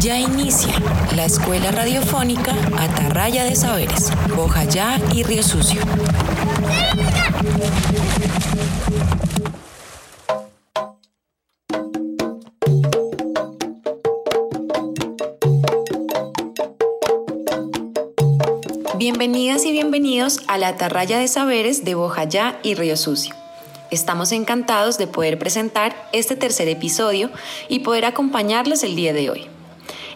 Ya inicia la Escuela Radiofónica Atarraya de Saberes, Bojayá y Río Sucio. Bienvenidas y bienvenidos a la Atarraya de Saberes de Bojayá y Río Sucio. Estamos encantados de poder presentar este tercer episodio y poder acompañarlos el día de hoy.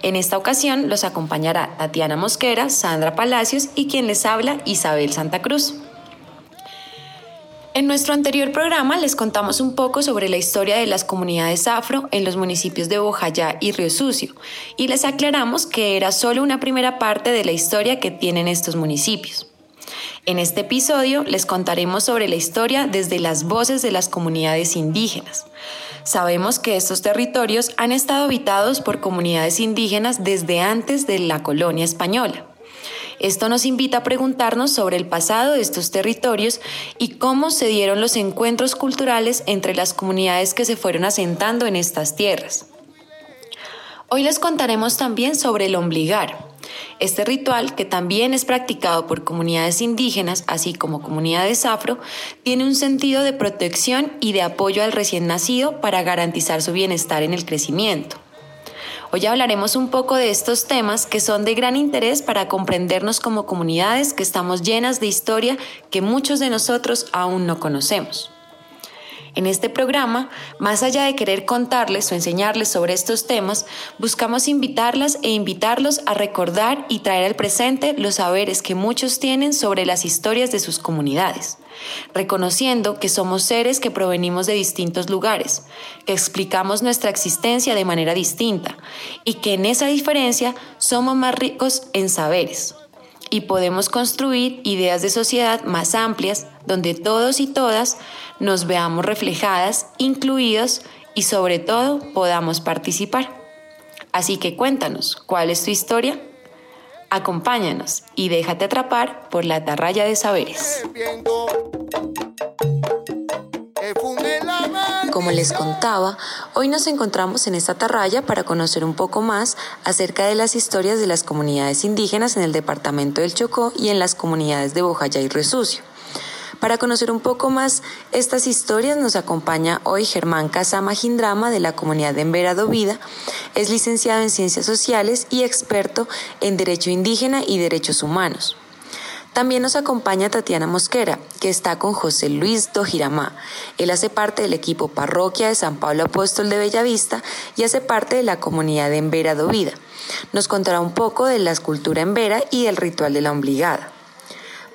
En esta ocasión los acompañará Tatiana Mosquera, Sandra Palacios y quien les habla Isabel Santa Cruz. En nuestro anterior programa les contamos un poco sobre la historia de las comunidades afro en los municipios de Bojayá y Río Sucio y les aclaramos que era solo una primera parte de la historia que tienen estos municipios. En este episodio les contaremos sobre la historia desde las voces de las comunidades indígenas. Sabemos que estos territorios han estado habitados por comunidades indígenas desde antes de la colonia española. Esto nos invita a preguntarnos sobre el pasado de estos territorios y cómo se dieron los encuentros culturales entre las comunidades que se fueron asentando en estas tierras. Hoy les contaremos también sobre el ombligar, este ritual, que también es practicado por comunidades indígenas, así como comunidades afro, tiene un sentido de protección y de apoyo al recién nacido para garantizar su bienestar en el crecimiento. Hoy hablaremos un poco de estos temas que son de gran interés para comprendernos como comunidades que estamos llenas de historia que muchos de nosotros aún no conocemos. En este programa, más allá de querer contarles o enseñarles sobre estos temas, buscamos invitarlas e invitarlos a recordar y traer al presente los saberes que muchos tienen sobre las historias de sus comunidades, reconociendo que somos seres que provenimos de distintos lugares, que explicamos nuestra existencia de manera distinta y que en esa diferencia somos más ricos en saberes y podemos construir ideas de sociedad más amplias donde todos y todas nos veamos reflejadas, incluidos y sobre todo podamos participar. Así que cuéntanos, ¿cuál es tu historia? Acompáñanos y déjate atrapar por la atarraya de saberes. Como les contaba, hoy nos encontramos en esta atarraya para conocer un poco más acerca de las historias de las comunidades indígenas en el departamento del Chocó y en las comunidades de Bojayá y Resucio. Para conocer un poco más estas historias nos acompaña hoy Germán Casama Gindrama de la comunidad de Emberado Vida. Es licenciado en Ciencias Sociales y experto en Derecho Indígena y Derechos Humanos. También nos acompaña Tatiana Mosquera, que está con José Luis Dojiramá. Él hace parte del equipo Parroquia de San Pablo Apóstol de Bellavista y hace parte de la comunidad de Emberado Vida. Nos contará un poco de la escultura en Vera y del ritual de la obligada.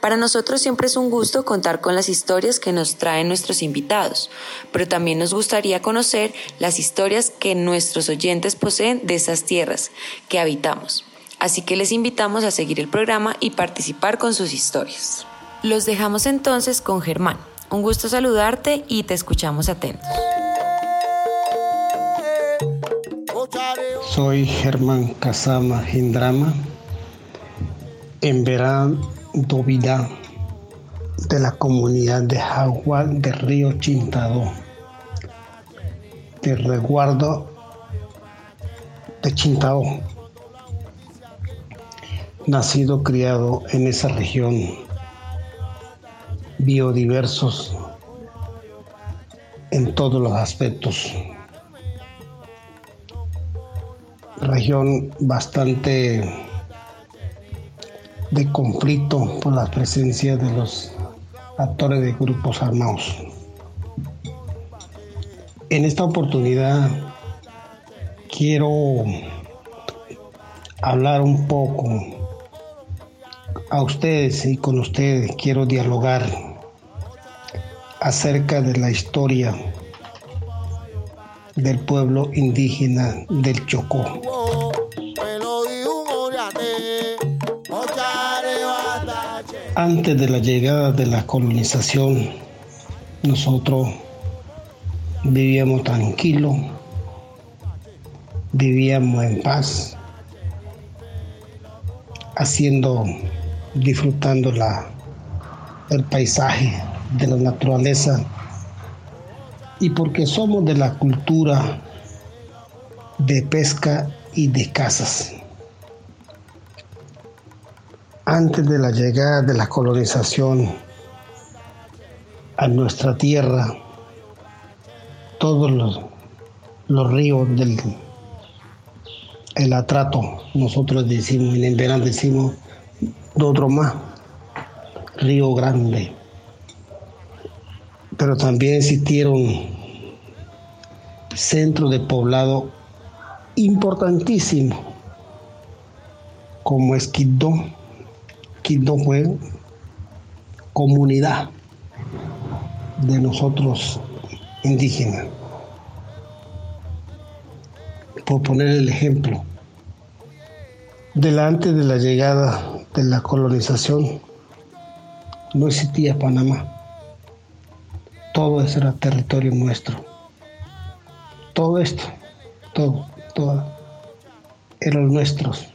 Para nosotros siempre es un gusto contar con las historias que nos traen nuestros invitados, pero también nos gustaría conocer las historias que nuestros oyentes poseen de esas tierras que habitamos. Así que les invitamos a seguir el programa y participar con sus historias. Los dejamos entonces con Germán. Un gusto saludarte y te escuchamos atentos. Soy Germán Casama Hindrama. En verano Dovida de la comunidad de Jaguar de Río Chintado, de resguardo de Chintado, nacido criado en esa región, biodiversos en todos los aspectos. Región bastante de conflicto por la presencia de los actores de grupos armados. En esta oportunidad quiero hablar un poco a ustedes y con ustedes quiero dialogar acerca de la historia del pueblo indígena del Chocó. Antes de la llegada de la colonización, nosotros vivíamos tranquilos, vivíamos en paz, haciendo, disfrutando la, el paisaje de la naturaleza y porque somos de la cultura de pesca y de casas. Antes de la llegada de la colonización a nuestra tierra, todos los, los ríos del el atrato, nosotros decimos, en verano decimos otro más, Río Grande. Pero también existieron centros de poblado importantísimos, como es Quito. Quito fue comunidad de nosotros indígenas. Por poner el ejemplo, delante de la llegada de la colonización, no existía Panamá. Todo eso era territorio nuestro. Todo esto, todo, todo, eran nuestros.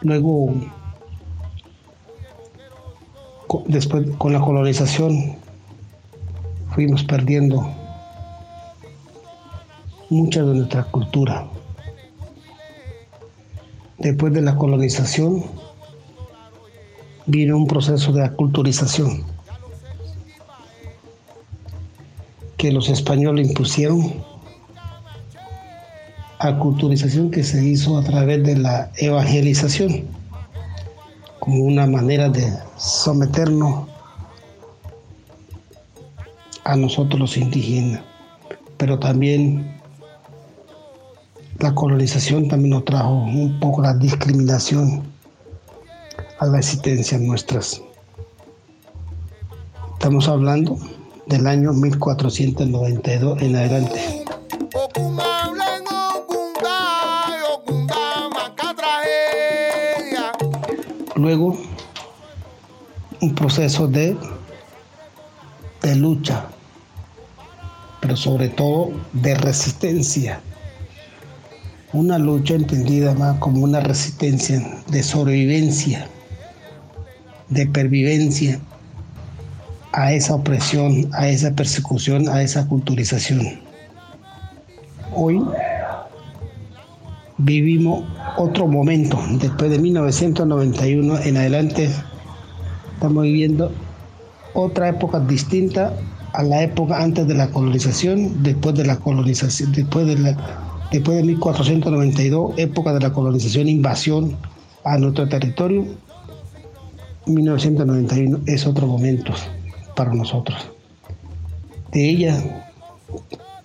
Luego, después con la colonización, fuimos perdiendo mucha de nuestra cultura. Después de la colonización, vino un proceso de aculturización que los españoles impusieron, aculturización que se hizo a través de la evangelización, como una manera de someternos a nosotros los indígenas, pero también la colonización también nos trajo un poco la discriminación a la existencia nuestras. Estamos hablando del año 1492 en adelante. Luego, un proceso de, de lucha, pero sobre todo de resistencia. Una lucha entendida más como una resistencia de sobrevivencia de pervivencia a esa opresión, a esa persecución, a esa culturización. Hoy vivimos otro momento, después de 1991 en adelante, estamos viviendo otra época distinta a la época antes de la colonización, después de la colonización, después de la después de 1492, época de la colonización, invasión a nuestro territorio 1991 es otro momento para nosotros. De ella,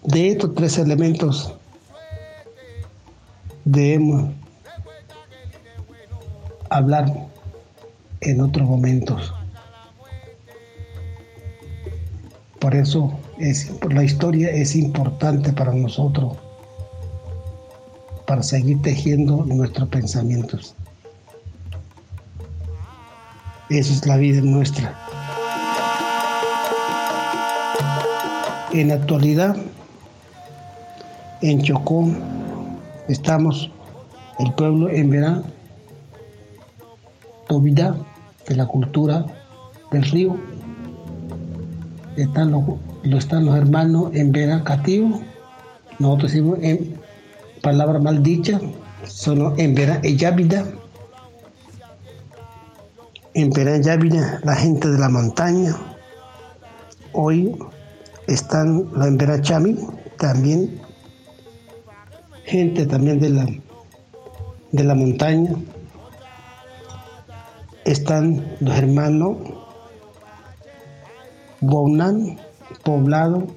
de estos tres elementos, debemos hablar en otros momentos. Por eso es, la historia es importante para nosotros, para seguir tejiendo nuestros pensamientos. Esa es la vida nuestra. En la actualidad, en Chocó, estamos el pueblo en verano, vida de la cultura del río. Están los, están los hermanos en verano cativo. Nosotros decimos en palabra maldicha, son en verano vida en Perán la gente de la montaña. Hoy están la en Chami, también gente también de la, de la montaña. Están los hermanos Bonan, poblado,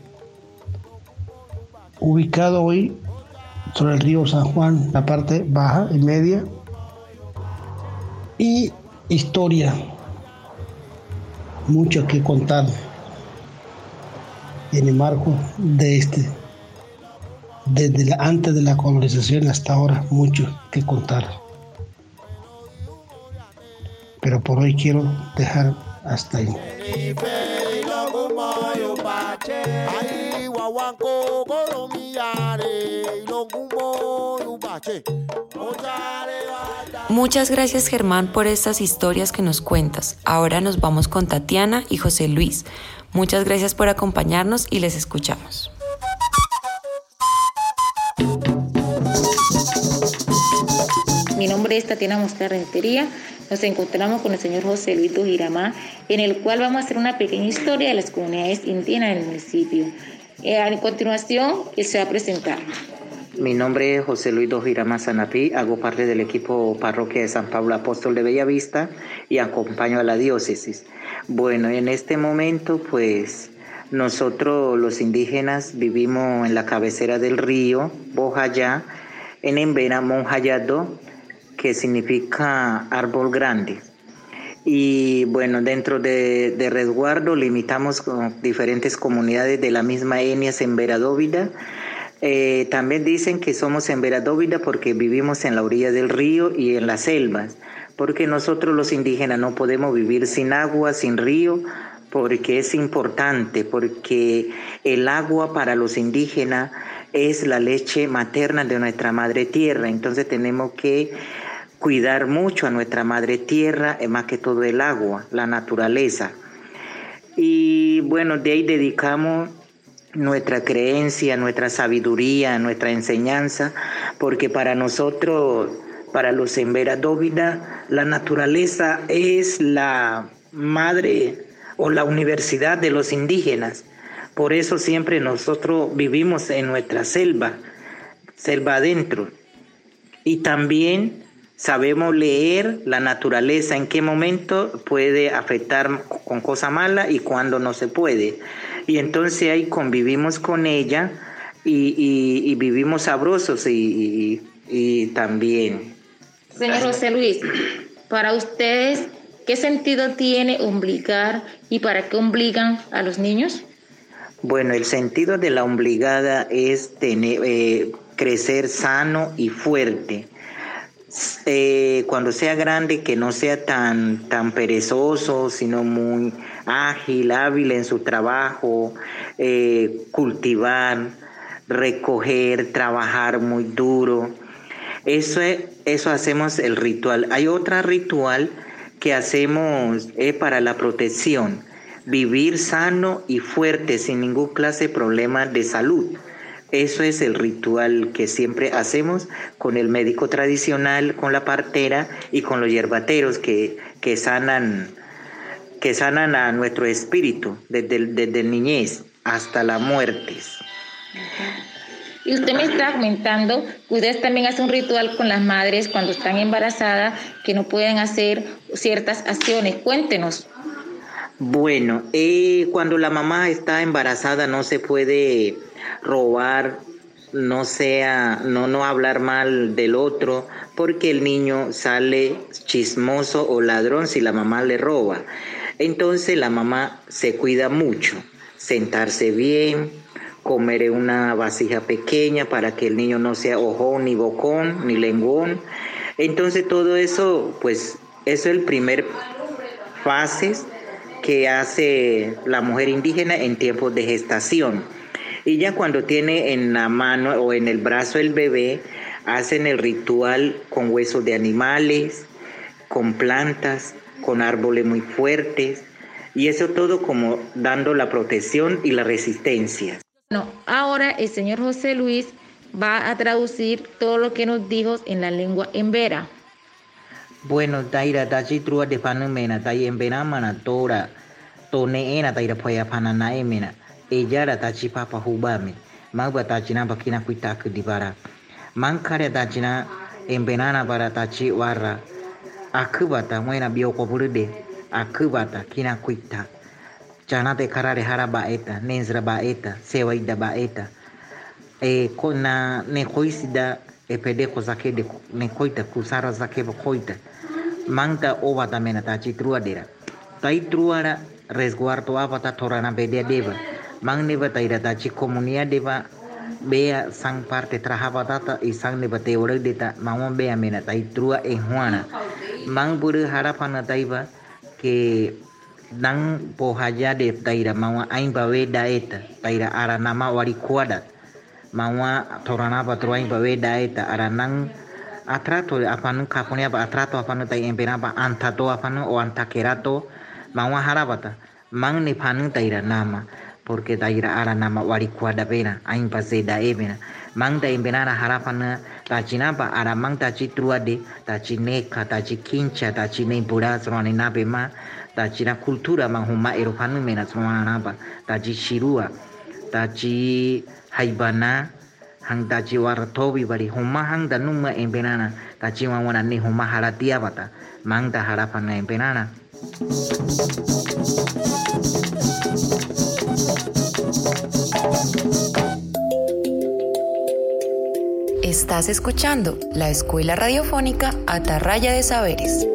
ubicado hoy sobre el río San Juan, la parte baja y media. Y historia, mucho que contar en el marco de este, desde antes de la colonización hasta ahora, mucho que contar. Pero por hoy quiero dejar hasta ahí. Muchas gracias Germán por estas historias que nos cuentas. Ahora nos vamos con Tatiana y José Luis. Muchas gracias por acompañarnos y les escuchamos. Mi nombre es Tatiana Mosca Rentería. Nos encontramos con el señor José Luis Giramá, en el cual vamos a hacer una pequeña historia de las comunidades indígenas del municipio. Eh, a continuación, él se va a presentar. Mi nombre es José Luis Dojirama Sanapí, hago parte del equipo parroquia de San Pablo Apóstol de Bellavista y acompaño a la diócesis. Bueno, en este momento pues nosotros los indígenas vivimos en la cabecera del río Bojayá, en Embera Monjayado, que significa árbol grande. Y bueno, dentro de, resguardo limitamos con diferentes comunidades de la misma etnia Semberadóvida eh, también dicen que somos en Veradóvida porque vivimos en la orilla del río y en las selvas, porque nosotros los indígenas no podemos vivir sin agua, sin río, porque es importante, porque el agua para los indígenas es la leche materna de nuestra madre tierra, entonces tenemos que cuidar mucho a nuestra madre tierra, eh, más que todo el agua, la naturaleza. Y bueno, de ahí dedicamos nuestra creencia, nuestra sabiduría, nuestra enseñanza, porque para nosotros, para los Embera Dóvida, la naturaleza es la madre o la universidad de los indígenas. Por eso siempre nosotros vivimos en nuestra selva, selva adentro. Y también sabemos leer la naturaleza, en qué momento puede afectar con cosa mala y cuándo no se puede y entonces ahí convivimos con ella y, vivimos sabrosos y, también. Señor José Luis, para ustedes, ¿qué sentido tiene obligar y para qué obligan a los niños? Bueno, el sentido de la obligada es tener, eh, crecer sano y fuerte. Eh, cuando sea grande, que no sea tan, tan perezoso, sino muy ágil, hábil en su trabajo, eh, cultivar, recoger, trabajar muy duro. Eso, eso hacemos el ritual. Hay otra ritual que hacemos para la protección, vivir sano y fuerte sin ningún clase de problema de salud. Eso es el ritual que siempre hacemos con el médico tradicional, con la partera y con los yerbateros que, que sanan que sanan a nuestro espíritu desde, desde niñez hasta la muerte. Y usted me está comentando que ustedes también hacen un ritual con las madres cuando están embarazadas que no pueden hacer ciertas acciones. Cuéntenos. Bueno, eh, cuando la mamá está embarazada no se puede robar, no sea, no, no hablar mal del otro, porque el niño sale chismoso o ladrón si la mamá le roba. Entonces la mamá se cuida mucho, sentarse bien, comer en una vasija pequeña para que el niño no sea ojón, ni bocón, ni lengón. Entonces todo eso, pues eso es el primer fase que hace la mujer indígena en tiempos de gestación. Y ya cuando tiene en la mano o en el brazo el bebé, hacen el ritual con huesos de animales, con plantas, con árboles muy fuertes y eso todo como dando la protección y la resistencia. No, ahora el señor José Luis va a traducir todo lo que nos dijo en la lengua embera. Bueno, taira tachi trua de panumena, tai embera mana tora, tone ena taira poya panana emena, ella era tachi papa hubame, magba tachina bakina kuita kudibara, mankare tachina embenana para tachi warra, akubata mwena bioko burde akubata kina kuita. Chanate karare hara baeta nenzra baeta sewaida baeta e kona ne koisida e pedeko zake de ne koita kusara zake koita. Manta ovata mena ta dera. Tai truara resguardo avata torana bedia deva Mang mangneva tairata chi comunia deva bea sang parte trajaba tata y san neva te borek deta mamon bea mena tai trua e huana mang buru harapana taiba ke dan pohaya de taira mawa ain bawe daeta ara nama wari kuadat mawa torana patrua ain bawe daeta aranang atrato apanu kapunia pa atrato apanu tai empena pa antato nung o antakerato mawa harapata. Mang nifanu taira nama porque taira ara nama wari kuada pena aing pase da ebena mang ta impenara e harapana ta chinapa ara mang ta chitruade ta chineka ta chikincha ta chinei bura srone nape ma ta china kultura mang huma eropanu mena srona napa. Ta shirua, ta chi haibana hang ta chi wartobi bari huma hang da numa e impenana ta chi wawana ni huma haratia bata mang ta harapana e impenana Thank you. Estás escuchando la Escuela Radiofónica Atarraya de Saberes.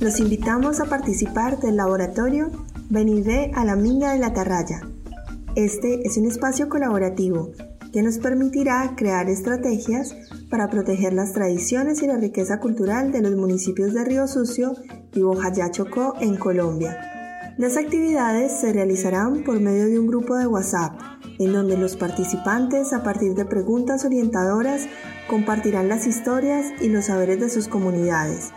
Los invitamos a participar del laboratorio Venide a la Minga de la Atarraya. Este es un espacio colaborativo que nos permitirá crear estrategias para proteger las tradiciones y la riqueza cultural de los municipios de Río Sucio y Bojayá Chocó en Colombia. Las actividades se realizarán por medio de un grupo de WhatsApp, en donde los participantes, a partir de preguntas orientadoras, compartirán las historias y los saberes de sus comunidades,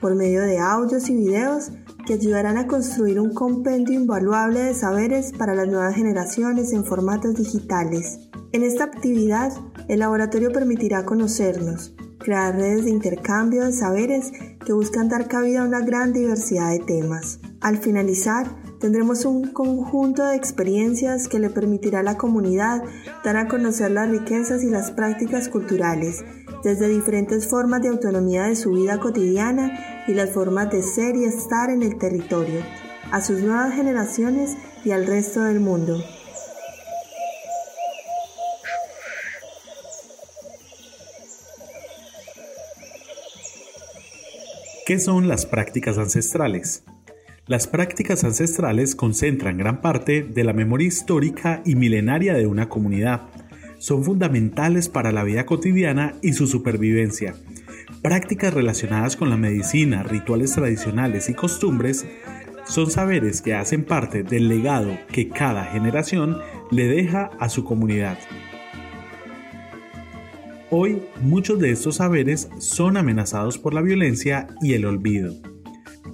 por medio de audios y videos que ayudarán a construir un compendio invaluable de saberes para las nuevas generaciones en formatos digitales. En esta actividad, el laboratorio permitirá conocernos, crear redes de intercambio de saberes que buscan dar cabida a una gran diversidad de temas. Al finalizar, tendremos un conjunto de experiencias que le permitirá a la comunidad dar a conocer las riquezas y las prácticas culturales, desde diferentes formas de autonomía de su vida cotidiana y las formas de ser y estar en el territorio, a sus nuevas generaciones y al resto del mundo. ¿Qué son las prácticas ancestrales? Las prácticas ancestrales concentran gran parte de la memoria histórica y milenaria de una comunidad. Son fundamentales para la vida cotidiana y su supervivencia. Prácticas relacionadas con la medicina, rituales tradicionales y costumbres son saberes que hacen parte del legado que cada generación le deja a su comunidad. Hoy muchos de estos saberes son amenazados por la violencia y el olvido.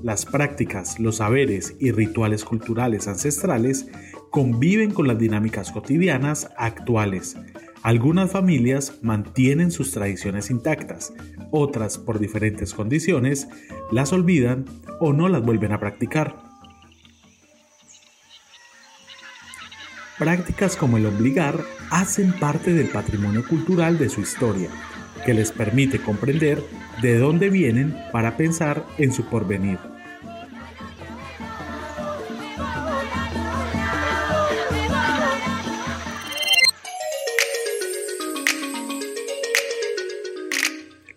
Las prácticas, los saberes y rituales culturales ancestrales conviven con las dinámicas cotidianas actuales. Algunas familias mantienen sus tradiciones intactas, otras por diferentes condiciones las olvidan o no las vuelven a practicar. Prácticas como el obligar hacen parte del patrimonio cultural de su historia, que les permite comprender de dónde vienen para pensar en su porvenir.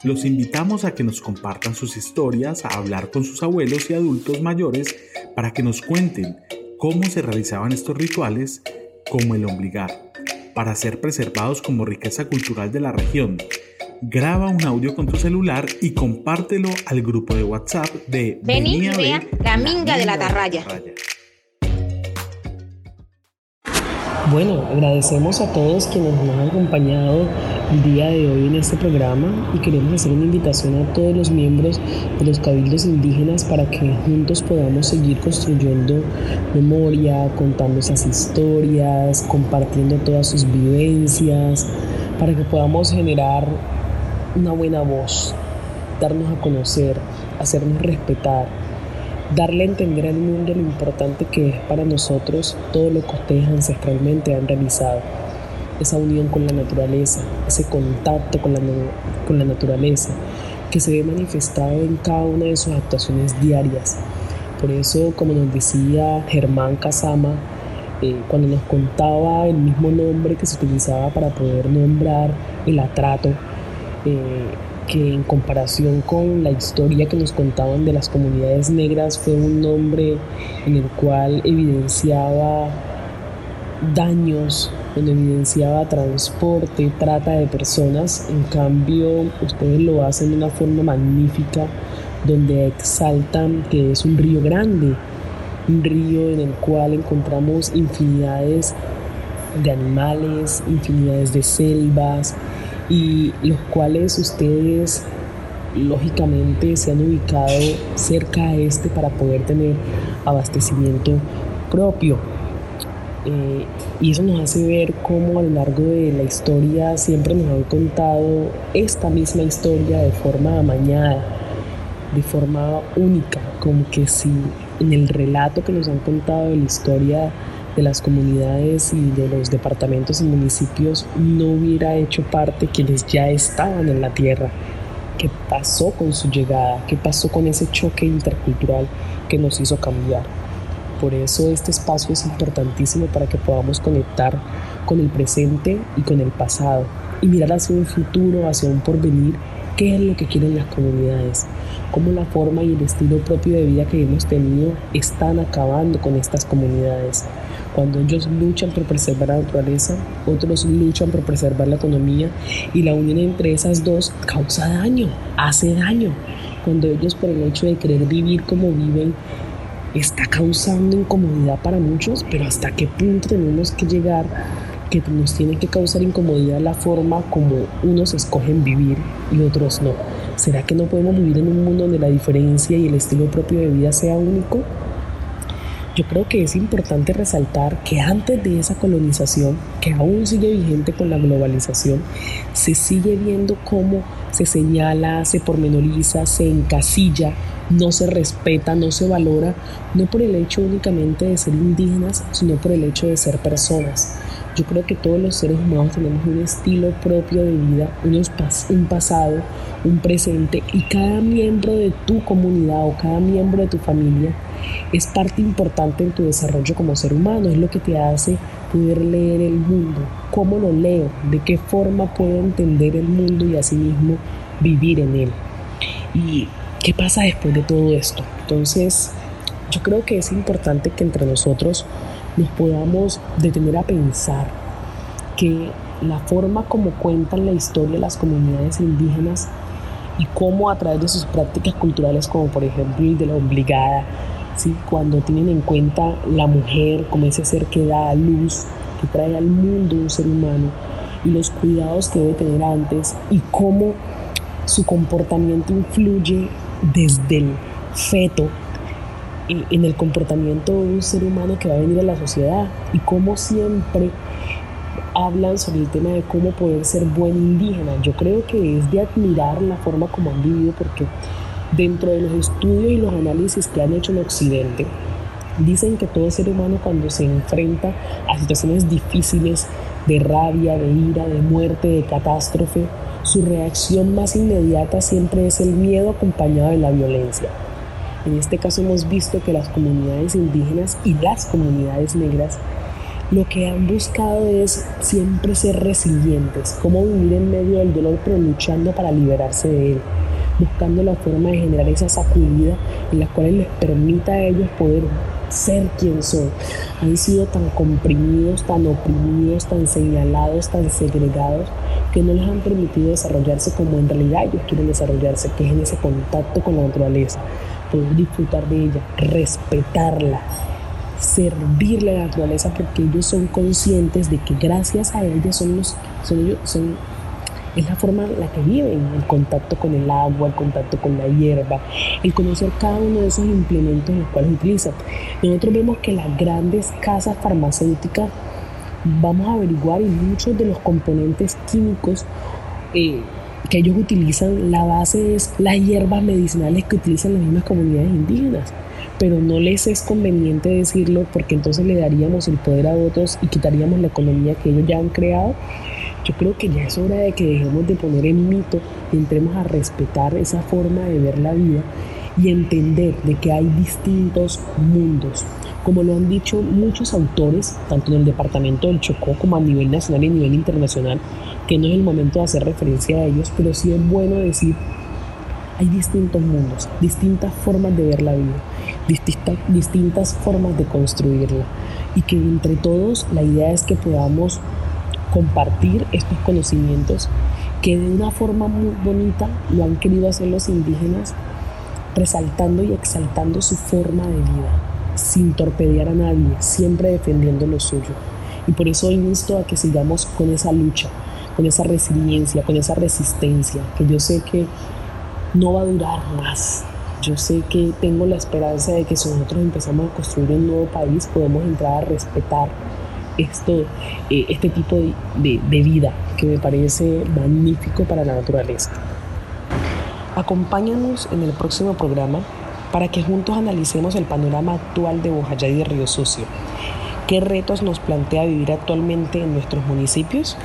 Los invitamos a que nos compartan sus historias, a hablar con sus abuelos y adultos mayores para que nos cuenten cómo se realizaban estos rituales como el ombligar, para ser preservados como riqueza cultural de la región. Graba un audio con tu celular y compártelo al grupo de WhatsApp de Vení, vea la minga de la tarraya. Bueno, agradecemos a todos quienes nos han acompañado el día de hoy en este programa y queremos hacer una invitación a todos los miembros de los cabildos indígenas para que juntos podamos seguir construyendo memoria, contando esas historias, compartiendo todas sus vivencias, para que podamos generar una buena voz, darnos a conocer, hacernos respetar, darle a entender al mundo lo importante que es para nosotros todo lo que ustedes ancestralmente han realizado esa unión con la naturaleza, ese contacto con la, con la naturaleza, que se ve manifestado en cada una de sus actuaciones diarias. Por eso, como nos decía Germán Casama, eh, cuando nos contaba el mismo nombre que se utilizaba para poder nombrar el atrato, eh, que en comparación con la historia que nos contaban de las comunidades negras fue un nombre en el cual evidenciaba daños donde evidenciaba transporte, trata de personas. En cambio, ustedes lo hacen de una forma magnífica, donde exaltan que es un río grande, un río en el cual encontramos infinidades de animales, infinidades de selvas y los cuales ustedes lógicamente se han ubicado cerca a este para poder tener abastecimiento propio. Eh, y eso nos hace ver cómo a lo largo de la historia siempre nos han contado esta misma historia de forma amañada, de forma única, como que si en el relato que nos han contado de la historia de las comunidades y de los departamentos y municipios no hubiera hecho parte quienes ya estaban en la tierra. ¿Qué pasó con su llegada? ¿Qué pasó con ese choque intercultural que nos hizo cambiar? Por eso este espacio es importantísimo para que podamos conectar con el presente y con el pasado y mirar hacia un futuro, hacia un porvenir, qué es lo que quieren las comunidades, cómo la forma y el estilo propio de vida que hemos tenido están acabando con estas comunidades. Cuando ellos luchan por preservar la naturaleza, otros luchan por preservar la economía y la unión entre esas dos causa daño, hace daño. Cuando ellos por el hecho de querer vivir como viven, está causando incomodidad para muchos, pero hasta qué punto tenemos que llegar que nos tiene que causar incomodidad la forma como unos escogen vivir y otros no. ¿Será que no podemos vivir en un mundo donde la diferencia y el estilo propio de vida sea único? Yo creo que es importante resaltar que antes de esa colonización, que aún sigue vigente con la globalización, se sigue viendo cómo se señala, se pormenoriza, se encasilla, no se respeta, no se valora, no por el hecho únicamente de ser indígenas, sino por el hecho de ser personas. Yo creo que todos los seres humanos tenemos un estilo propio de vida, un pasado, un presente y cada miembro de tu comunidad o cada miembro de tu familia es parte importante en tu desarrollo como ser humano, es lo que te hace poder leer el mundo, cómo lo leo, de qué forma puedo entender el mundo y asimismo vivir en él. ¿Y qué pasa después de todo esto? Entonces, yo creo que es importante que entre nosotros nos podamos detener a pensar que la forma como cuentan la historia las comunidades indígenas y cómo a través de sus prácticas culturales, como por ejemplo el de la obligada, cuando tienen en cuenta la mujer como ese ser que da a luz, que trae al mundo un ser humano, y los cuidados que debe tener antes, y cómo su comportamiento influye desde el feto en el comportamiento de un ser humano que va a venir a la sociedad, y cómo siempre hablan sobre el tema de cómo poder ser buen indígena. Yo creo que es de admirar la forma como han vivido porque Dentro de los estudios y los análisis que han hecho en Occidente, dicen que todo ser humano cuando se enfrenta a situaciones difíciles de rabia, de ira, de muerte, de catástrofe, su reacción más inmediata siempre es el miedo acompañado de la violencia. En este caso hemos visto que las comunidades indígenas y las comunidades negras lo que han buscado es siempre ser resilientes, cómo vivir en medio del dolor pero luchando para liberarse de él buscando la forma de generar esa sacudida en la cual les permita a ellos poder ser quien son. Han sido tan comprimidos, tan oprimidos, tan señalados, tan segregados, que no les han permitido desarrollarse como en realidad ellos quieren desarrollarse, que es en ese contacto con la naturaleza, poder disfrutar de ella, respetarla, servirle a la naturaleza porque ellos son conscientes de que gracias a ella son los son ellos son es la forma en la que viven, el contacto con el agua, el contacto con la hierba, el conocer cada uno de esos implementos los cuales utilizan. Nosotros vemos que las grandes casas farmacéuticas vamos a averiguar y muchos de los componentes químicos eh, que ellos utilizan, la base es las hierbas medicinales que utilizan las mismas comunidades indígenas pero no les es conveniente decirlo porque entonces le daríamos el poder a otros y quitaríamos la economía que ellos ya han creado yo creo que ya es hora de que dejemos de poner en mito y entremos a respetar esa forma de ver la vida y entender de que hay distintos mundos. Como lo han dicho muchos autores, tanto en el departamento del Chocó como a nivel nacional y a nivel internacional, que no es el momento de hacer referencia a ellos, pero sí es bueno decir, hay distintos mundos, distintas formas de ver la vida, distintas, distintas formas de construirla, y que entre todos la idea es que podamos compartir estos conocimientos que de una forma muy bonita lo han querido hacer los indígenas, resaltando y exaltando su forma de vida, sin torpedear a nadie, siempre defendiendo lo suyo. Y por eso insto a que sigamos con esa lucha, con esa resiliencia, con esa resistencia, que yo sé que no va a durar más. Yo sé que tengo la esperanza de que si nosotros empezamos a construir un nuevo país, podemos entrar a respetar esto, eh, este tipo de, de vida que me parece magnífico para la naturaleza. Acompáñanos en el próximo programa para que juntos analicemos el panorama actual de Bojayá y de Río Sucio. ¿Qué retos nos plantea vivir actualmente en nuestros municipios?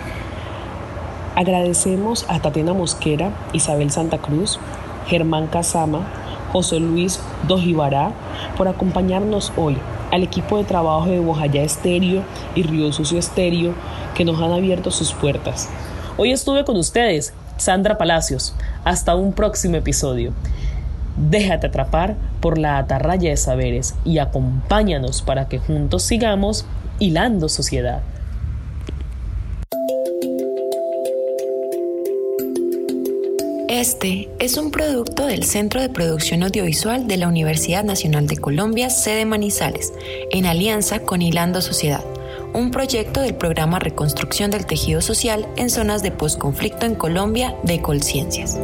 Agradecemos a Tatiana Mosquera, Isabel Santa Cruz, Germán Casama, José Luis Dojibará por acompañarnos hoy, al equipo de trabajo de Bojayá Estéreo y Río Sucio Estéreo que nos han abierto sus puertas. Hoy estuve con ustedes, Sandra Palacios. Hasta un próximo episodio. Déjate atrapar por la atarraya de saberes y acompáñanos para que juntos sigamos hilando sociedad. Este es un producto del Centro de Producción Audiovisual de la Universidad Nacional de Colombia, sede Manizales, en alianza con Hilando Sociedad un proyecto del programa Reconstrucción del Tejido Social en zonas de posconflicto en Colombia de Colciencias.